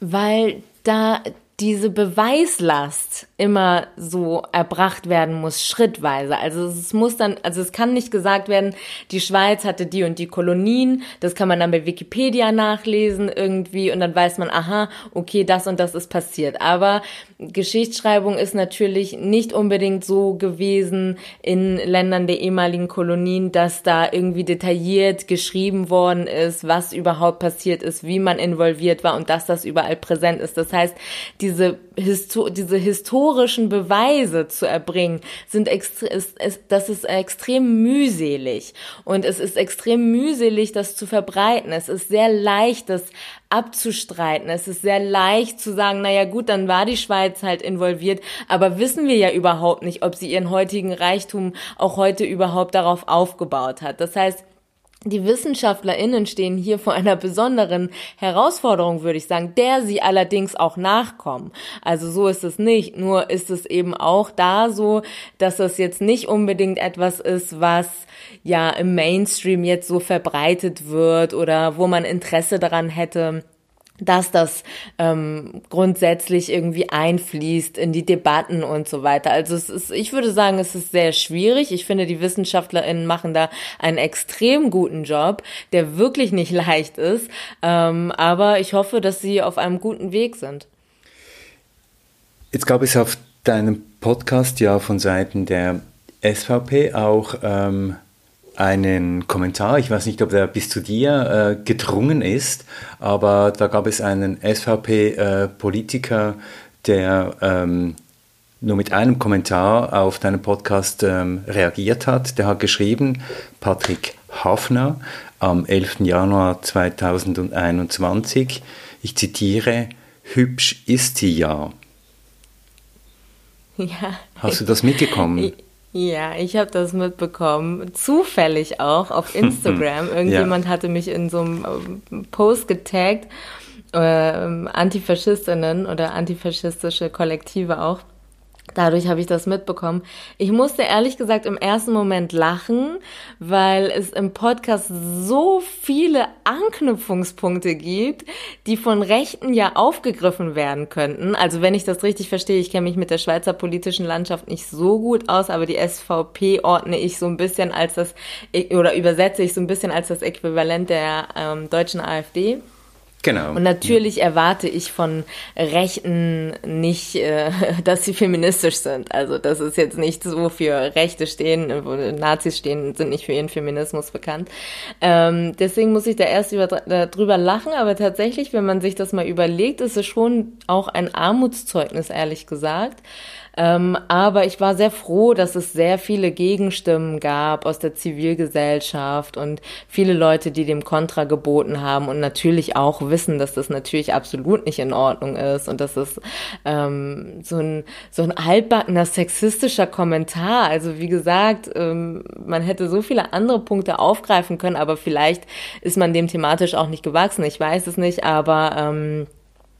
Weil da diese Beweislast immer so erbracht werden muss, schrittweise. Also es muss dann, also es kann nicht gesagt werden, die Schweiz hatte die und die Kolonien, das kann man dann bei Wikipedia nachlesen irgendwie und dann weiß man, aha, okay, das und das ist passiert. Aber Geschichtsschreibung ist natürlich nicht unbedingt so gewesen in Ländern der ehemaligen Kolonien, dass da irgendwie detailliert geschrieben worden ist, was überhaupt passiert ist, wie man involviert war und dass das überall präsent ist. Das heißt, diese, Histo diese historischen Beweise zu erbringen, sind ist, ist, das ist extrem mühselig. Und es ist extrem mühselig, das zu verbreiten. Es ist sehr leicht, das abzustreiten. Es ist sehr leicht zu sagen, naja gut, dann war die Schweiz halt involviert, aber wissen wir ja überhaupt nicht, ob sie ihren heutigen Reichtum auch heute überhaupt darauf aufgebaut hat. Das heißt, die WissenschaftlerInnen stehen hier vor einer besonderen Herausforderung, würde ich sagen, der sie allerdings auch nachkommen. Also so ist es nicht. Nur ist es eben auch da so, dass es jetzt nicht unbedingt etwas ist, was ja im Mainstream jetzt so verbreitet wird oder wo man Interesse daran hätte, dass das ähm, grundsätzlich irgendwie einfließt in die Debatten und so weiter. Also es ist, ich würde sagen, es ist sehr schwierig. Ich finde, die WissenschaftlerInnen machen da einen extrem guten Job, der wirklich nicht leicht ist. Ähm, aber ich hoffe, dass sie auf einem guten Weg sind. Jetzt gab es auf deinem Podcast ja von Seiten der SVP auch ähm, einen Kommentar, ich weiß nicht, ob der bis zu dir äh, gedrungen ist, aber da gab es einen SVP-Politiker, äh, der ähm, nur mit einem Kommentar auf deinen Podcast ähm, reagiert hat. Der hat geschrieben, Patrick Hafner am 11. Januar 2021, ich zitiere, hübsch ist sie ja. Ja. Hast du das mitgekommen? Ja, ich habe das mitbekommen. Zufällig auch auf Instagram. Irgendjemand ja. hatte mich in so einem ähm, Post getaggt. Äh, Antifaschistinnen oder antifaschistische Kollektive auch. Dadurch habe ich das mitbekommen. Ich musste ehrlich gesagt im ersten Moment lachen, weil es im Podcast so viele Anknüpfungspunkte gibt, die von Rechten ja aufgegriffen werden könnten. Also wenn ich das richtig verstehe, ich kenne mich mit der Schweizer politischen Landschaft nicht so gut aus, aber die SVP ordne ich so ein bisschen als das, oder übersetze ich so ein bisschen als das Äquivalent der ähm, deutschen AfD. Genau. Und natürlich erwarte ich von Rechten nicht, äh, dass sie feministisch sind. Also das ist jetzt nicht so für Rechte stehen, wo Nazis stehen, sind nicht für ihren Feminismus bekannt. Ähm, deswegen muss ich da erst über, drüber lachen, aber tatsächlich, wenn man sich das mal überlegt, ist es schon auch ein Armutszeugnis, ehrlich gesagt Ähm, aber ich war sehr froh, dass es sehr viele Gegenstimmen gab aus der Zivilgesellschaft und viele Leute, die dem Kontra geboten haben und natürlich auch wissen, dass das natürlich absolut nicht in Ordnung ist und dass es ähm, so ein so ein altbackener sexistischer Kommentar. Also wie gesagt, ähm, man hätte so viele andere Punkte aufgreifen können, aber vielleicht ist man dem thematisch auch nicht gewachsen. Ich weiß es nicht, aber ähm,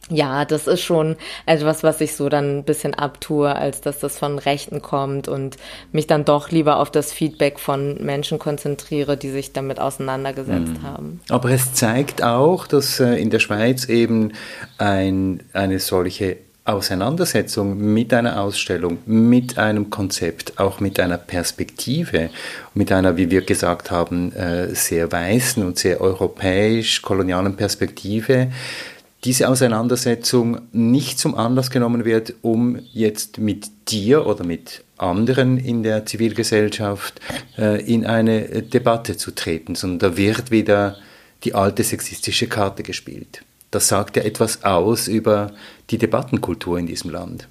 ja, das ist schon etwas, was ich so dann ein bisschen abtue, als dass das von Rechten kommt und mich dann doch lieber auf das Feedback von Menschen konzentriere, die sich damit auseinandergesetzt mhm. haben. Aber es zeigt auch, dass äh, in der Schweiz eben ein, eine solche Auseinandersetzung mit einer Ausstellung, mit einem Konzept, auch mit einer Perspektive, mit einer, wie wir gesagt haben, äh, sehr weißen und sehr europäisch-kolonialen Perspektive, diese Auseinandersetzung nicht zum Anlass genommen wird, um jetzt mit dir oder mit anderen in der Zivilgesellschaft äh, in eine Debatte zu treten, sondern da wird wieder die alte sexistische Karte gespielt. Das sagt ja etwas aus über die Debattenkultur in diesem Land.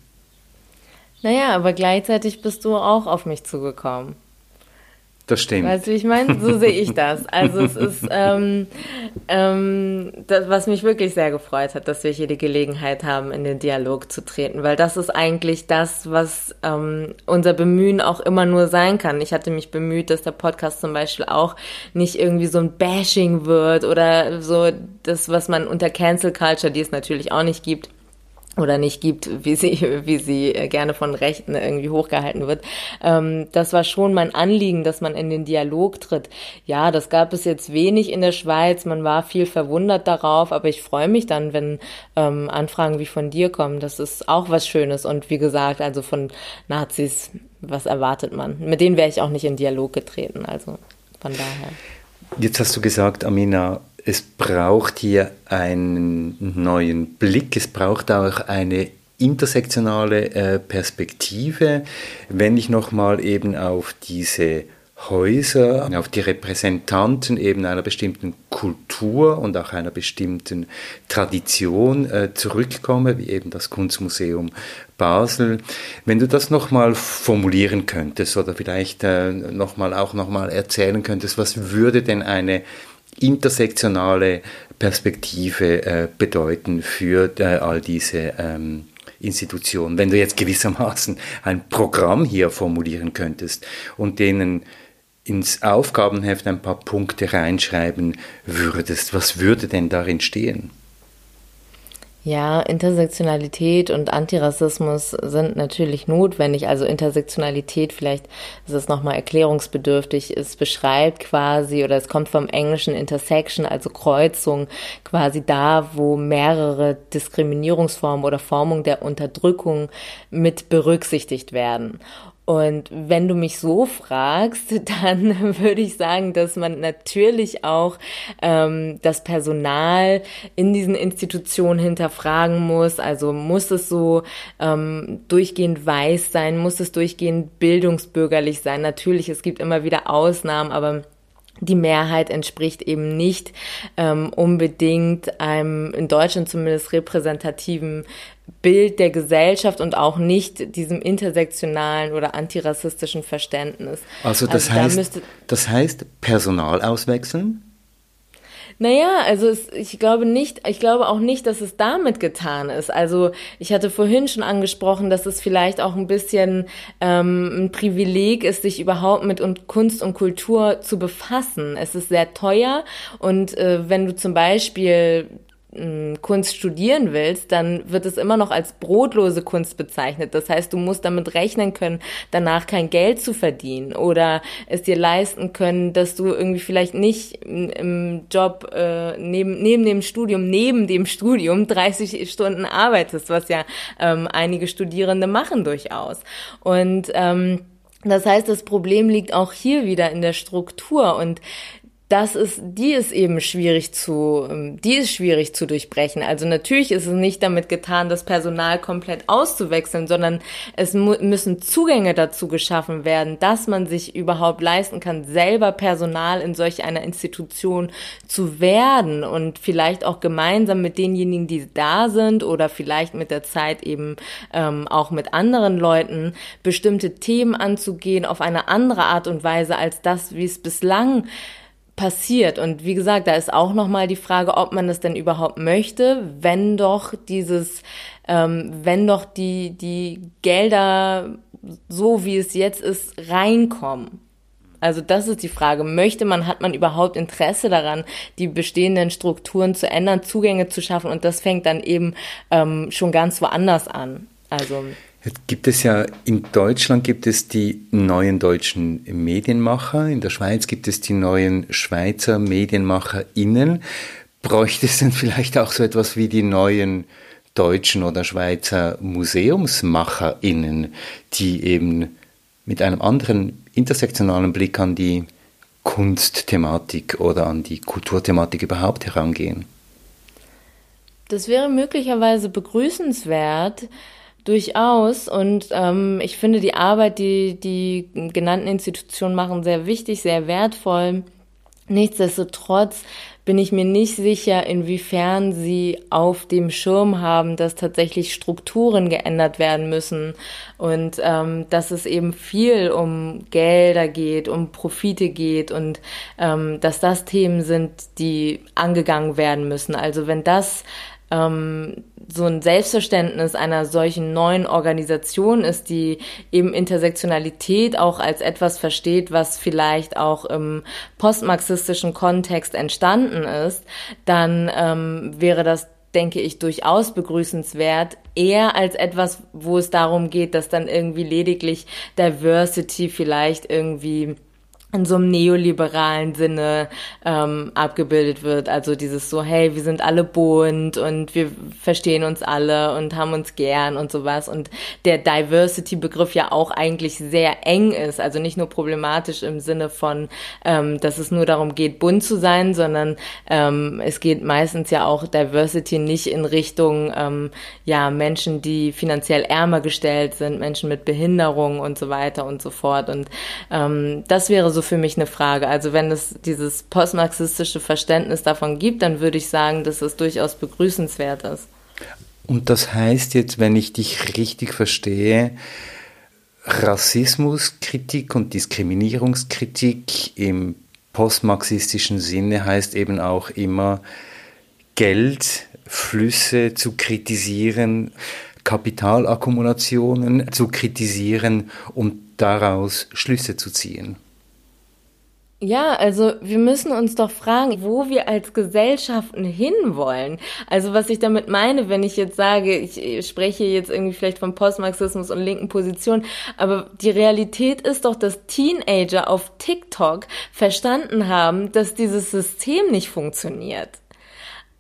Naja, aber gleichzeitig bist du auch auf mich zugekommen. Das stimmt. Weißt du, wie ich meine? So sehe ich das. Also es ist, ähm, ähm, das, was mich wirklich sehr gefreut hat, dass wir hier die Gelegenheit haben, in den Dialog zu treten, weil das ist eigentlich das, was ähm, unser Bemühen auch immer nur sein kann. Ich hatte mich bemüht, dass der Podcast zum Beispiel auch nicht irgendwie so ein Bashing wird oder so das, was man unter Cancel Culture, die es natürlich auch nicht gibt, oder nicht gibt, wie sie, wie sie gerne von Rechten irgendwie hochgehalten wird. Ähm, das war schon mein Anliegen, dass man in den Dialog tritt. Ja, das gab es jetzt wenig in der Schweiz. Man war viel verwundert darauf, aber ich freue mich dann, wenn ähm, Anfragen wie von dir kommen. Das ist auch was Schönes. Und wie gesagt, also von Nazis, was erwartet man? Mit denen wäre ich auch nicht in Dialog getreten. Also von daher. Jetzt hast du gesagt, Amina, es braucht hier einen neuen Blick, es braucht auch eine intersektionale äh, Perspektive. Wenn ich nochmal eben auf diese Häuser, auf die Repräsentanten eben einer bestimmten Kultur und auch einer bestimmten Tradition äh, zurückkomme, wie eben das Kunstmuseum Basel. Wenn du das nochmal formulieren könntest oder vielleicht äh, nochmal auch nochmal erzählen könntest, was würde denn eine intersektionale Perspektive äh, bedeuten für äh, all diese ähm, Institutionen. Wenn du jetzt gewissermaßen ein Programm hier formulieren könntest und denen ins Aufgabenheft ein paar Punkte reinschreiben würdest, was würde denn darin stehen? Ja, Intersektionalität und Antirassismus sind natürlich notwendig. Also Intersektionalität, vielleicht ist es nochmal erklärungsbedürftig, es beschreibt quasi oder es kommt vom englischen Intersection, also Kreuzung, quasi da, wo mehrere Diskriminierungsformen oder Formungen der Unterdrückung mit berücksichtigt werden. Und wenn du mich so fragst, dann würde ich sagen, dass man natürlich auch ähm, das Personal in diesen Institutionen hinterfragen muss. Also muss es so ähm, durchgehend weiß sein, muss es durchgehend bildungsbürgerlich sein. Natürlich, es gibt immer wieder Ausnahmen, aber die Mehrheit entspricht eben nicht ähm, unbedingt einem in Deutschland zumindest repräsentativen Bild der Gesellschaft und auch nicht diesem intersektionalen oder antirassistischen Verständnis. Also das also heißt, da das heißt Personal auswechseln? Naja, also es, ich glaube nicht, ich glaube auch nicht, dass es damit getan ist. Also ich hatte vorhin schon angesprochen, dass es vielleicht auch ein bisschen ähm, ein Privileg ist, sich überhaupt mit und Kunst und Kultur zu befassen. Es ist sehr teuer und äh, wenn du zum Beispiel Kunst studieren willst, dann wird es immer noch als brotlose Kunst bezeichnet. Das heißt, du musst damit rechnen können, danach kein Geld zu verdienen oder es dir leisten können, dass du irgendwie vielleicht nicht im Job äh, neben, neben dem Studium, neben dem Studium 30 Stunden arbeitest, was ja ähm, einige Studierende machen durchaus. Und ähm, das heißt, das Problem liegt auch hier wieder in der Struktur und das ist, die ist eben schwierig zu, ähm, die ist schwierig zu durchbrechen. Also natürlich ist es nicht damit getan, das Personal komplett auszuwechseln, sondern es müssen Zugänge dazu geschaffen werden, dass man sich überhaupt leisten kann, selber Personal in solch einer Institution zu werden und vielleicht auch gemeinsam mit denjenigen, die da sind oder vielleicht mit der Zeit eben ähm, auch mit anderen Leuten bestimmte Themen anzugehen auf eine andere Art und Weise als das, wie es bislang passiert. Und wie gesagt, da ist auch nochmal die Frage, ob man das denn überhaupt möchte, wenn doch dieses, ähm, wenn doch die, die Gelder so wie es jetzt ist, reinkommen. Also das ist die Frage. Möchte man, hat man überhaupt Interesse daran, die bestehenden Strukturen zu ändern, Zugänge zu schaffen? Und das fängt dann eben ähm, schon ganz woanders an. Also Jetzt gibt es ja in Deutschland gibt es die neuen deutschen Medienmacher, in der Schweiz gibt es die neuen Schweizer MedienmacherInnen. Bräuchte es denn vielleicht auch so etwas wie die neuen deutschen oder Schweizer MuseumsmacherInnen, die eben mit einem anderen intersektionalen Blick an die Kunstthematik oder an die Kulturthematik überhaupt herangehen? Das wäre möglicherweise begrüßenswert. Durchaus. Und ähm, ich finde die Arbeit, die die genannten Institutionen machen, sehr wichtig, sehr wertvoll. Nichtsdestotrotz bin ich mir nicht sicher, inwiefern sie auf dem Schirm haben, dass tatsächlich Strukturen geändert werden müssen und ähm, dass es eben viel um Gelder geht, um Profite geht und ähm, dass das Themen sind, die angegangen werden müssen. Also wenn das ähm, so ein Selbstverständnis einer solchen neuen Organisation ist, die eben Intersektionalität auch als etwas versteht, was vielleicht auch im postmarxistischen Kontext entstanden ist, dann ähm, wäre das denke ich, durchaus begrüßenswert, eher als etwas, wo es darum geht, dass dann irgendwie lediglich Diversity vielleicht irgendwie in so einem neoliberalen Sinne ähm, abgebildet wird. Also dieses so, hey, wir sind alle bunt und wir verstehen uns alle und haben uns gern und sowas. Und der Diversity-Begriff ja auch eigentlich sehr eng ist. Also nicht nur problematisch im Sinne von, ähm, dass es nur darum geht, bunt zu sein, sondern ähm, es geht meistens ja auch Diversity nicht in Richtung ähm, ja Menschen, die finanziell ärmer gestellt sind, Menschen mit Behinderung und so weiter und so fort. Und ähm, das wäre so für mich eine Frage. Also wenn es dieses postmarxistische Verständnis davon gibt, dann würde ich sagen, dass es durchaus begrüßenswert ist. Und das heißt jetzt, wenn ich dich richtig verstehe, Rassismuskritik und Diskriminierungskritik im postmarxistischen Sinne heißt eben auch immer Geldflüsse zu kritisieren, Kapitalakkumulationen zu kritisieren und daraus Schlüsse zu ziehen. Ja, also wir müssen uns doch fragen, wo wir als Gesellschaften hinwollen. Also was ich damit meine, wenn ich jetzt sage, ich spreche jetzt irgendwie vielleicht vom Postmarxismus und linken Positionen, aber die Realität ist doch, dass Teenager auf TikTok verstanden haben, dass dieses System nicht funktioniert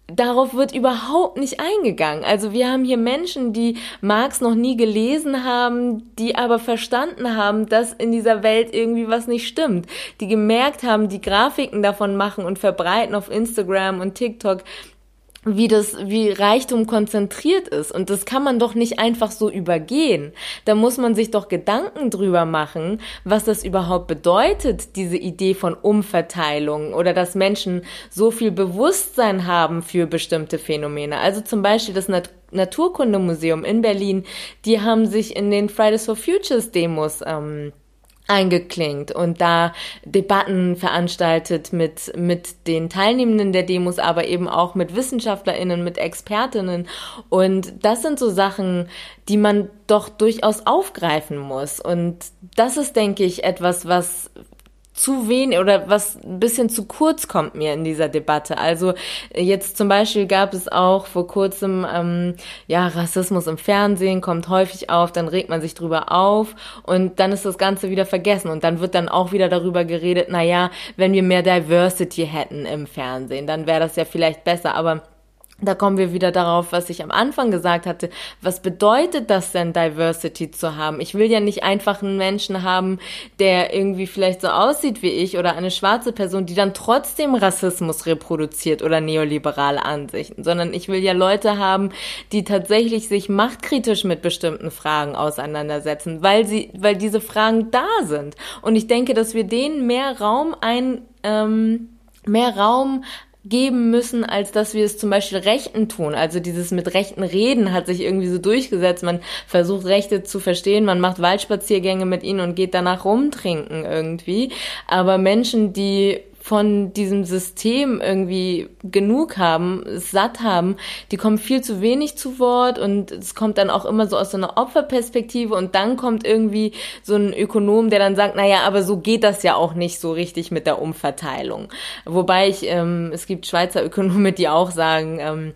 darauf wird überhaupt nicht eingegangen. Also wir haben hier Menschen, die Marx noch nie gelesen haben, die aber verstanden haben, dass in dieser Welt irgendwie was nicht stimmt, die gemerkt haben, die Grafiken davon machen und verbreiten auf Instagram und TikTok, wie das, wie Reichtum konzentriert ist. Und das kann man doch nicht einfach so übergehen. Da muss man sich doch Gedanken drüber machen, was das überhaupt bedeutet, diese Idee von Umverteilung oder dass Menschen so viel Bewusstsein haben für bestimmte Phänomene. Also zum Beispiel das Nat Naturkundemuseum in Berlin, die haben sich in den Fridays for Futures Demos ähm, eingeklinkt und da Debatten veranstaltet mit, mit den Teilnehmenden der Demos, aber eben auch mit WissenschaftlerInnen, mit ExpertInnen. Und das sind so Sachen, die man doch durchaus aufgreifen muss. Und das ist, denke ich, etwas, was zu wenig oder was ein bisschen zu kurz kommt mir in dieser Debatte. Also jetzt zum Beispiel gab es auch vor kurzem, ähm, ja, Rassismus im Fernsehen kommt häufig auf, dann regt man sich drüber auf und dann ist das Ganze wieder vergessen und dann wird dann auch wieder darüber geredet, na ja, wenn wir mehr Diversity hätten im Fernsehen, dann wäre das ja vielleicht besser, aber da kommen wir wieder darauf, was ich am Anfang gesagt hatte. Was bedeutet das denn, Diversity zu haben? Ich will ja nicht einfach einen Menschen haben, der irgendwie vielleicht so aussieht wie ich oder eine schwarze Person, die dann trotzdem Rassismus reproduziert oder neoliberale Ansichten, sondern ich will ja Leute haben, die tatsächlich sich machtkritisch mit bestimmten Fragen auseinandersetzen, weil sie, weil diese Fragen da sind. Und ich denke, dass wir denen mehr Raum ein, ähm, mehr Raum geben müssen, als dass wir es zum Beispiel Rechten tun. Also dieses mit Rechten reden hat sich irgendwie so durchgesetzt. Man versucht Rechte zu verstehen, man macht Waldspaziergänge mit ihnen und geht danach rumtrinken irgendwie. Aber Menschen, die von diesem System irgendwie genug haben, satt haben, die kommen viel zu wenig zu Wort und es kommt dann auch immer so aus so einer Opferperspektive und dann kommt irgendwie so ein Ökonom, der dann sagt, naja, aber so geht das ja auch nicht so richtig mit der Umverteilung. Wobei ich, ähm, es gibt Schweizer Ökonomen, die auch sagen, ähm,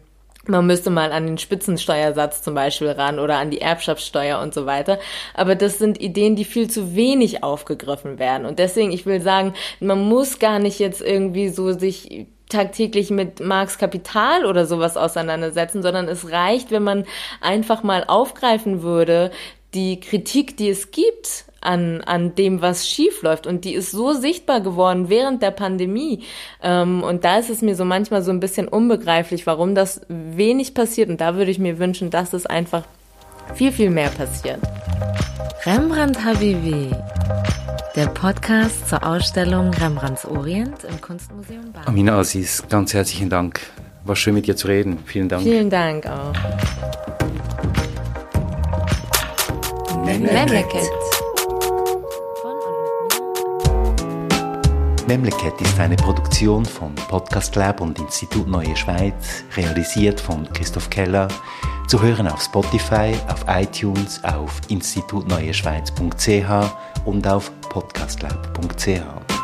man müsste mal an den Spitzensteuersatz zum Beispiel ran oder an die Erbschaftssteuer und so weiter. Aber das sind Ideen, die viel zu wenig aufgegriffen werden. Und deswegen, ich will sagen, man muss gar nicht jetzt irgendwie so sich tagtäglich mit Marx Kapital oder sowas auseinandersetzen, sondern es reicht, wenn man einfach mal aufgreifen würde, die Kritik, die es gibt an, an dem, was schief läuft. Und die ist so sichtbar geworden während der Pandemie. Ähm, und da ist es mir so manchmal so ein bisschen unbegreiflich, warum das wenig passiert. Und da würde ich mir wünschen, dass es einfach viel, viel mehr passiert. Rembrandt Habibi, der Podcast zur Ausstellung Rembrandts Orient im Kunstmuseum Basel. Amina Aziz, ganz herzlichen Dank. War schön mit dir zu reden. Vielen Dank. Vielen Dank auch. Memleket. Memleket ist eine Produktion von Podcast Lab und Institut Neue Schweiz, realisiert von Christoph Keller, zu hören auf Spotify, auf iTunes, auf institutneueschweiz.ch und auf podcastlab.ch.